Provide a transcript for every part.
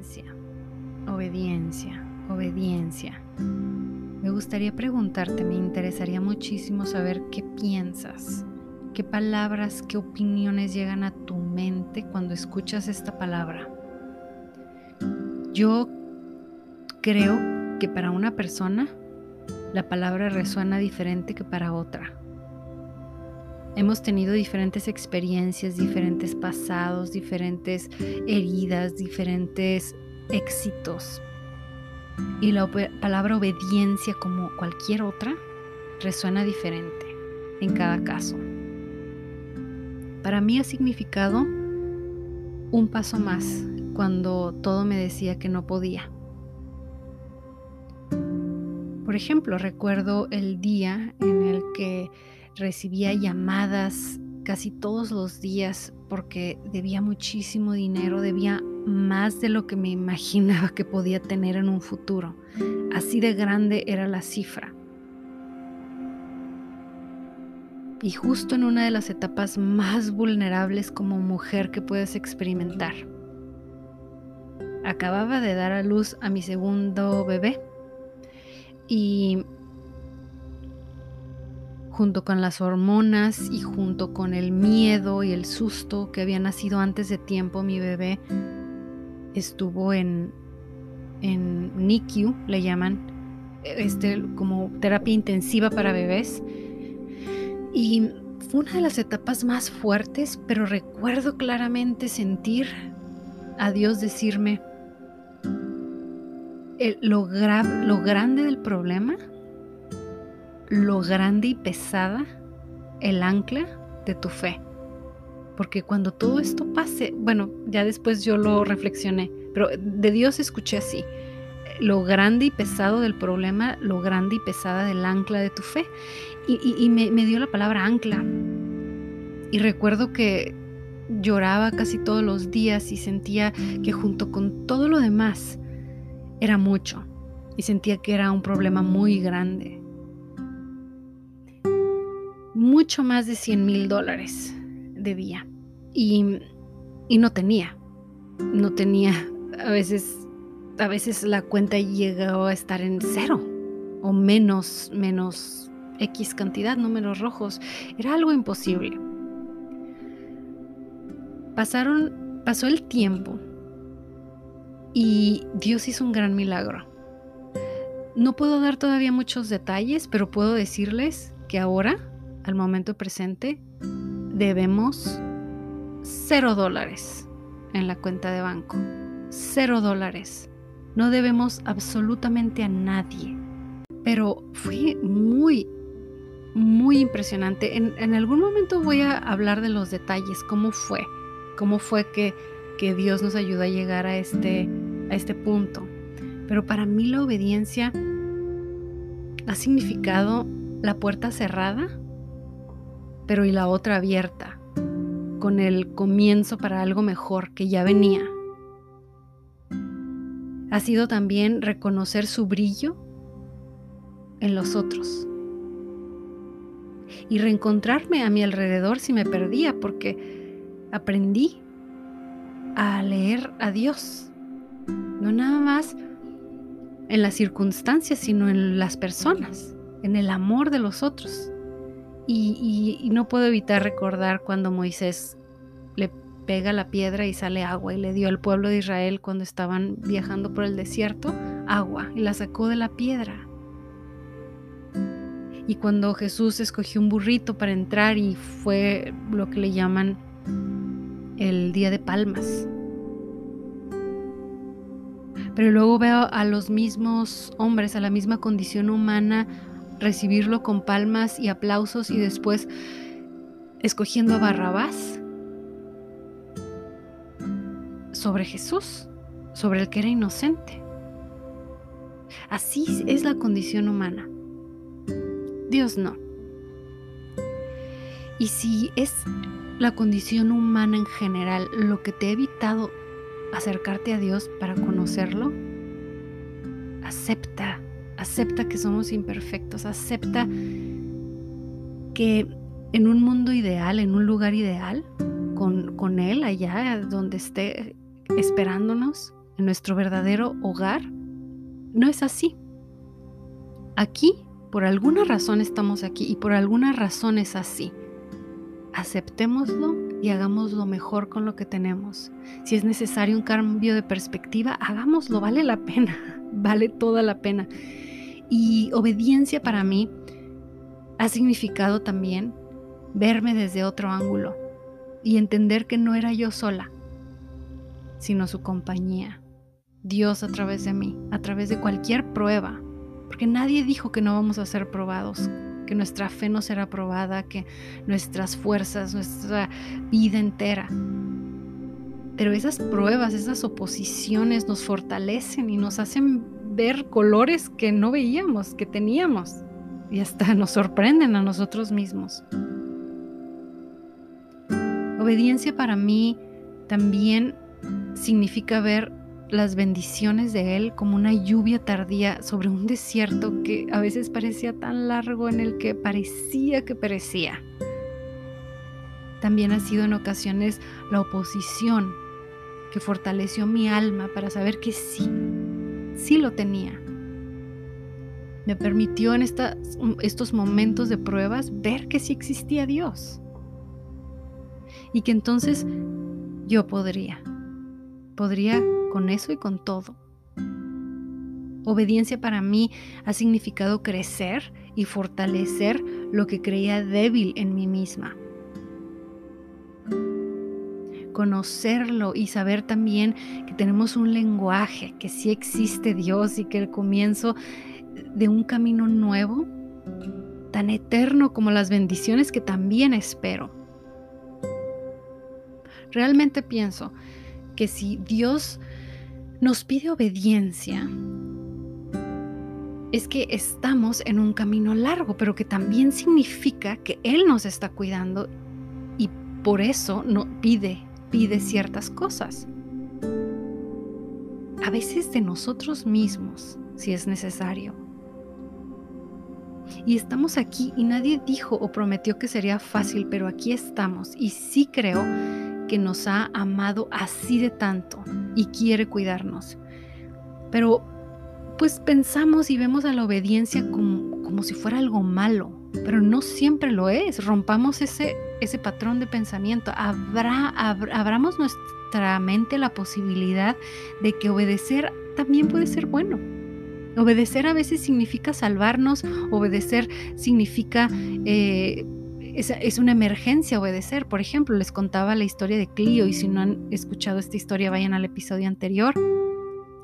obediencia, obediencia, obediencia. Me gustaría preguntarte, me interesaría muchísimo saber qué piensas, qué palabras, qué opiniones llegan a tu mente cuando escuchas esta palabra. Yo creo que para una persona la palabra resuena diferente que para otra. Hemos tenido diferentes experiencias, diferentes pasados, diferentes heridas, diferentes éxitos. Y la palabra obediencia, como cualquier otra, resuena diferente en cada caso. Para mí ha significado un paso más cuando todo me decía que no podía. Por ejemplo, recuerdo el día en el que recibía llamadas casi todos los días porque debía muchísimo dinero, debía más de lo que me imaginaba que podía tener en un futuro. Así de grande era la cifra. Y justo en una de las etapas más vulnerables como mujer que puedes experimentar. Acababa de dar a luz a mi segundo bebé y junto con las hormonas y junto con el miedo y el susto que había nacido antes de tiempo, mi bebé estuvo en, en NICU, le llaman, este, como terapia intensiva para bebés. Y fue una de las etapas más fuertes, pero recuerdo claramente sentir a Dios decirme, lo, lo grande del problema lo grande y pesada el ancla de tu fe. Porque cuando todo esto pase, bueno, ya después yo lo reflexioné, pero de Dios escuché así, lo grande y pesado del problema, lo grande y pesada del ancla de tu fe. Y, me, me dio la palabra ancla. Y recuerdo que lloraba casi todos los días y sentía que junto con todo lo demás era mucho. Y sentía que era un problema muy grande mucho más de 100 mil dólares debía y, y no tenía, no tenía, a veces, a veces la cuenta llegó a estar en cero o menos, menos X cantidad, números rojos, era algo imposible. Pasaron, pasó el tiempo y Dios hizo un gran milagro. No puedo dar todavía muchos detalles, pero puedo decirles que ahora al momento presente, debemos cero dólares en la cuenta de banco. Cero dólares. No debemos absolutamente a nadie. Pero fue muy, muy impresionante. En, algún momento voy a hablar de los detalles, cómo fue, cómo fue que, que Dios nos ayudó a llegar a este, a este punto. Pero para mí la obediencia ha significado la puerta cerrada pero y la otra abierta, con el comienzo para algo mejor que ya venía. Ha sido también reconocer su brillo en los otros y reencontrarme a mi alrededor si me perdía, porque aprendí a leer a Dios, no nada más en las circunstancias, sino en las personas, en el amor de los otros. Y, no puedo evitar recordar cuando Moisés le pega la piedra y sale agua y le dio al pueblo de Israel cuando estaban viajando por el desierto agua y la sacó de la piedra. Y cuando Jesús escogió un burrito para entrar y fue lo que le llaman el día de palmas. Pero luego veo a los mismos hombres, a la misma condición humana, recibirlo con palmas y aplausos y después escogiendo a Barrabás sobre Jesús, sobre el que era inocente. Así es la condición humana. Dios no. Y si es la condición humana en general lo que te ha evitado acercarte a Dios para conocerlo, acepta acepta que somos imperfectos, acepta que en un mundo ideal, en un lugar ideal, con, Él allá donde esté esperándonos, en nuestro verdadero hogar, no es así. Aquí, por alguna razón estamos aquí y por alguna razón es así. Aceptémoslo y hagamos lo mejor con lo que tenemos. Si es necesario un cambio de perspectiva, hagámoslo, vale la pena, vale toda la pena. Y obediencia para mí ha significado también verme desde otro ángulo y entender que no era yo sola, sino su compañía. Dios a través de mí, a través de cualquier prueba, porque nadie dijo que no vamos a ser probados, que nuestra fe no será probada, que nuestras fuerzas, nuestra vida entera. Pero esas pruebas, esas oposiciones nos fortalecen y nos hacen ver colores que no veíamos, que teníamos, y hasta nos sorprenden a nosotros mismos. Obediencia para mí también significa ver las bendiciones de Él como una lluvia tardía sobre un desierto que a veces parecía tan largo en el que parecía que perecía. También ha sido en ocasiones la oposición que fortaleció mi alma para saber que sí, sí lo tenía. Me permitió en estos momentos de pruebas ver que sí existía Dios y que entonces yo podría. Podría con eso y con todo. Obediencia para mí ha significado crecer y fortalecer lo que creía débil en mí misma. Conocerlo y saber también que tenemos un lenguaje, que sí existe Dios y que el comienzo de un camino nuevo, tan eterno como las bendiciones que también espero. Realmente pienso que si Dios nos pide obediencia, es que estamos en un camino largo, pero que también significa que Él nos está cuidando y por eso no pide, pide ciertas cosas. A veces de nosotros mismos, si es necesario. Y estamos aquí y nadie dijo o prometió que sería fácil, pero aquí estamos y sí creo que nos ha amado así de tanto y quiere cuidarnos. Pero pues pensamos y vemos a la obediencia como, como si fuera algo malo, pero no siempre lo es. Rompamos ese, ese patrón de pensamiento. Habrá, abramos nuestra mente la posibilidad de que obedecer también puede ser bueno. Obedecer a veces significa salvarnos, obedecer significa eh, es, una emergencia obedecer. Por ejemplo, les contaba la historia de Clio y si no han escuchado esta historia vayan al episodio anterior.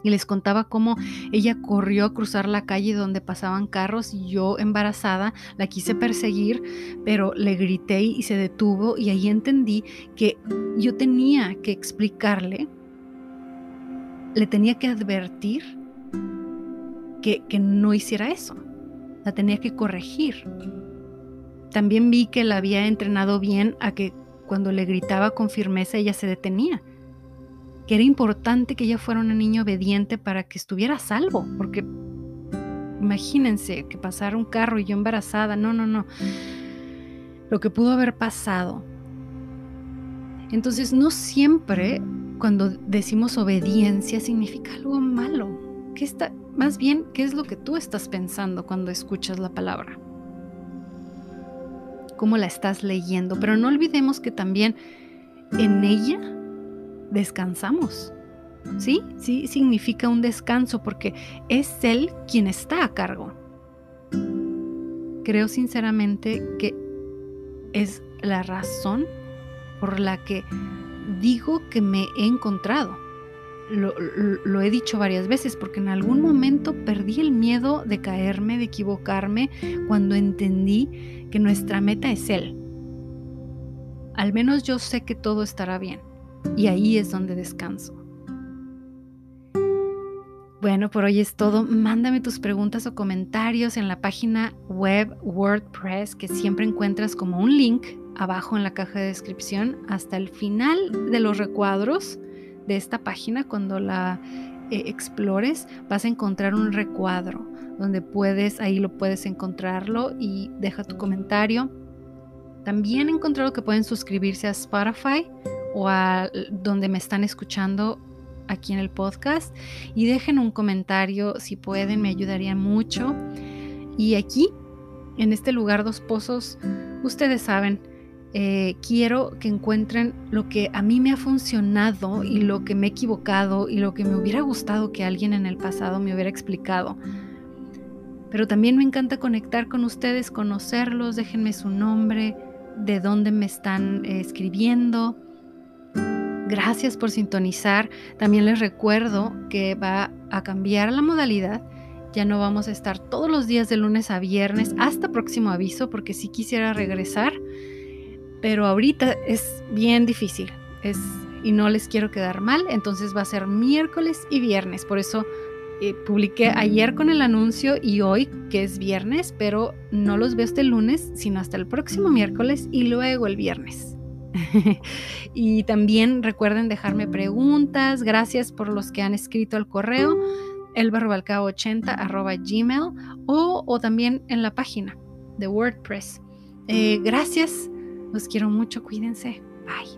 Y les contaba cómo ella corrió a cruzar la calle donde pasaban carros y yo embarazada la quise perseguir, pero le grité y se detuvo y ahí entendí que yo tenía que explicarle, le tenía que advertir que, que no hiciera eso, la tenía que corregir. También vi que la había entrenado bien a que cuando le gritaba con firmeza ella se detenía. Que era importante que ella fuera una niña obediente para que estuviera a salvo, porque imagínense que pasara un carro y yo embarazada, no, no, no. Lo que pudo haber pasado. Entonces, no siempre cuando decimos obediencia significa algo malo. ¿Qué está, más bien, ¿qué es lo que tú estás pensando cuando escuchas la palabra? Cómo la estás leyendo, pero no olvidemos que también en ella descansamos. ¿Sí? Sí significa un descanso porque es Él quien está a cargo. Creo sinceramente que es la razón por la que digo que me he encontrado. Lo, he dicho varias veces porque en algún momento perdí el miedo de caerme, de equivocarme, cuando entendí que nuestra meta es Él. Al menos yo sé que todo estará bien y ahí es donde descanso. Bueno, por hoy es todo. Mándame tus preguntas o comentarios en la página web WordPress que siempre encuentras como un link abajo en la caja de descripción hasta el final de los recuadros de esta página cuando la eh, explores vas a encontrar un recuadro donde puedes, ahí lo puedes encontrarlo y deja tu comentario. También he encontrado que pueden suscribirse a Spotify o a donde me están escuchando aquí en el podcast y dejen un comentario si pueden, me ayudaría mucho. Y aquí, en este lugar Dos Pozos, ustedes saben, eh, quiero que encuentren lo que a mí me ha funcionado y lo que me he equivocado y lo que me hubiera gustado que alguien en el pasado me hubiera explicado. Pero también me encanta conectar con ustedes, conocerlos, déjenme su nombre, de dónde me están eh, escribiendo. Gracias por sintonizar. También les recuerdo que va a cambiar la modalidad. Ya no vamos a estar todos los días de lunes a viernes hasta próximo aviso porque si quisiera regresar. Pero ahorita es bien difícil. Es, y no les quiero quedar mal. Entonces va a ser miércoles y viernes. Por eso eh, publiqué ayer con el anuncio y hoy, que es viernes, pero no los veo este lunes, sino hasta el próximo miércoles y luego el viernes. y también recuerden dejarme preguntas. Gracias por los que han escrito al correo elbarbalcao80 gmail o, o, también en la página de WordPress. Eh, gracias, los quiero mucho, cuídense. Bye.